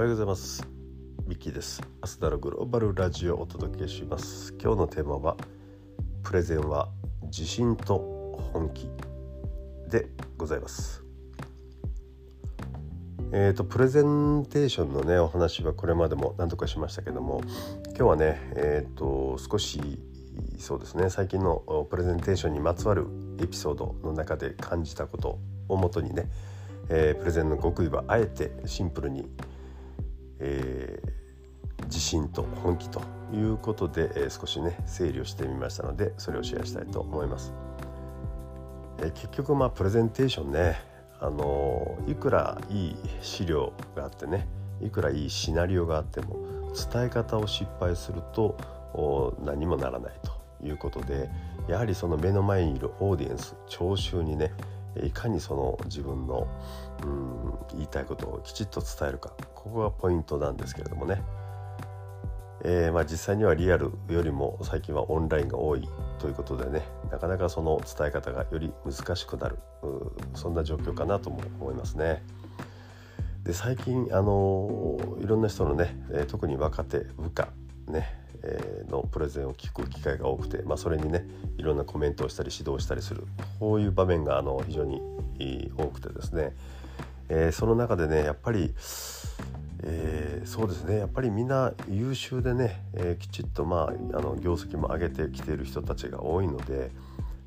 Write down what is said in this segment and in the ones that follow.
おはようございます。ミッキーです。アスダルグローバルラジオをお届けします。今日のテーマはプレゼンは自信と本気でございます。えーと、プレゼンテーションのねお話はこれまでも何とかしましたけども今日はねえっ、ー、と少しそうですね最近のプレゼンテーションにまつわるエピソードの中で感じたことをもとにね、えー、プレゼンの極意はあえてシンプルに、えー、自信と本気ということで、えー、少しね整理をしてみましたのでそれをシェアしたいと思います。えー、結局まあプレゼンテーションねあのいくらいい資料があってねいくらいいシナリオがあっても伝え方を失敗すると何もならないということでやはりその目の前にいるオーディエンス聴衆にねいかにその自分のうん言いたいことをきちっと伝えるか。ここがポイントなんですけれどもね、えー、まあ、実際にはリアルよりも最近はオンラインが多いということでね。なかなかその伝え方がより難しくなる。そんな状況かなとも思いますね。で最近あのいろんな人のね、特に若手部下ね。えのプレゼンを聞く機会が多くて、まあ、それにねいろんなコメントをしたり指導したりするこういう場面があの非常に多くてですね、えー、その中でねやっぱり、えー、そうですねやっぱりみんな優秀でね、え、きちっとまああの業績も上げてきている人たちが多いので、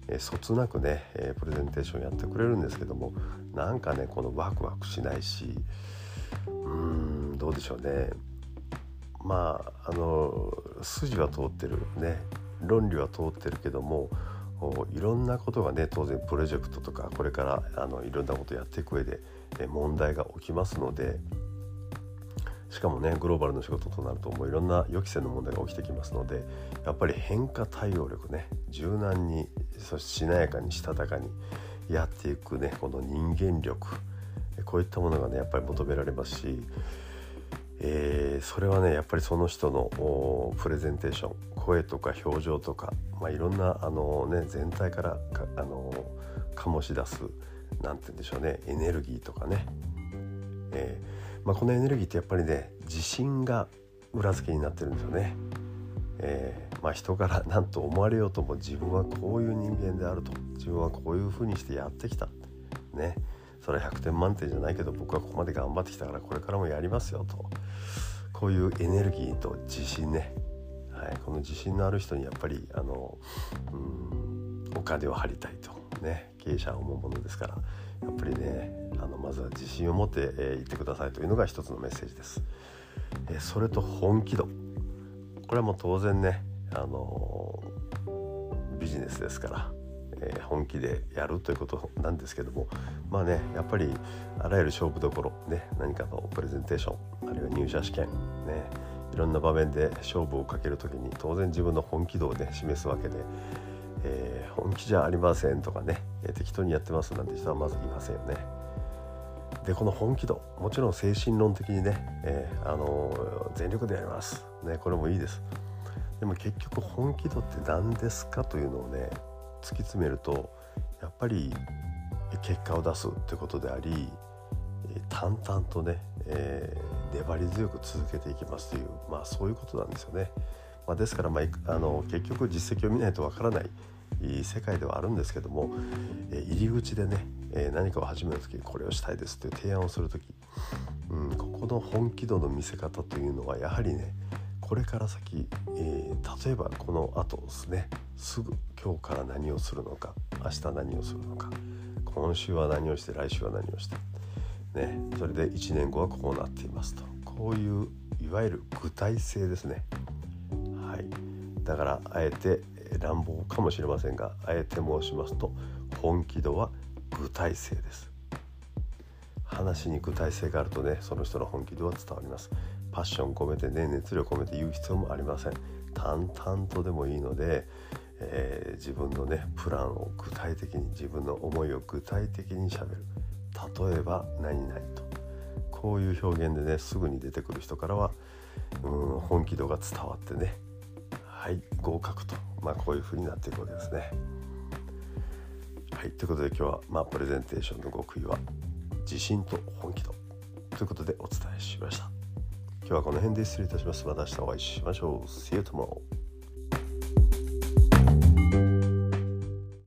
えそつなくね、えプレゼンテーションやってくれるんですけどもなんかねこのワクワクしないしうーんどうでしょうね。まああの筋は通ってるね。論理は通ってるけどもいろんなことがね当然プロジェクトとかこれからあのいろんなことやっていく上で問題が起きますのでしかもねグローバルの仕事となるともういろんな予期せぬ問題が起きてきますのでやっぱり変化対応力ね柔軟にそしてしなやかにしたたかにやっていくねこの人間力こういったものがねやっぱり求められますしえー、それはねやっぱりその人のプレゼンテーション声とか表情とか、まあ、いろんなあの、ね、全体からかあの醸し出す何て言うんでしょうねエネルギーとかね、えー、まあ、このエネルギーってやっぱりね自信が裏付けになってるんですよね。えー、まあ、人から何と思われようとも自分はこういう人間であると自分はこういうふうにしてやってきた。ね。それは100点満点じゃないけど僕はここまで頑張ってきたからこれからもやりますよと。こういうエネルギーと自信ね、はい、この自信のある人にやっぱりあのうんお金を張りたいと。ね経営者は思うものですからやっぱりねあのまずは自信を持って、えー、言ってくださいというのが一つのメッセージです。えー、それと本気度。これはもう当然ねあのビジネスですから。え本気でやるということなんですけどもまあねやっぱりあらゆる勝負どころね何かのプレゼンテーションあるいは入社試験ねいろんな場面で勝負をかける時に当然自分の本気度をね示すわけで、えー、本気じゃありませんとかね、えー、適当にやってますなんて人はまずいませんよね。でこの本気度もちろん精神論的にね、えー、あの全力でやります、ね、これもいいですでも結局本気度って何ですかというのをね突き詰めるとやっぱり結果を出すってことであり淡々とね、えー、粘り強く続けていきますというまあそういうことなんですよね。まあ、ですから、まあ、あの結局実績を見ないとわからない世界ではあるんですけども、入り口でね、何かを始める時にこれをしたいですという提案をする時、うん、ここの本気度の見せ方というのはやはりねこれから先、えー、例えばこの後ですねすぐ今日から何をするのか明日何をするのか今週は何をして来週は何をして、ね、それで1年後はこうなっていますとこういういわゆる具体性ですね。はい、だからあえて乱暴かもしれませんがあえて申しますと本気度は具体性です。話に具体性があるとねその人の本気度は伝わりますパッション込めてね熱量込めて言う必要もありません。淡々とでもいいので、えー、自分のねプランを具体的に自分の思いを具体的にしゃべる。例えば何々と。こういう表現でねすぐに出てくる人からはうん本気度が伝わってねはい合格と。まあこういうふうになっていくわけですね。はいということで今日は、まあ、プレゼンテーションの極意は自信と本気度。ということでお伝えしました。今日はこの辺で失礼いたします。また明日お会いしましょう。See you tomorrow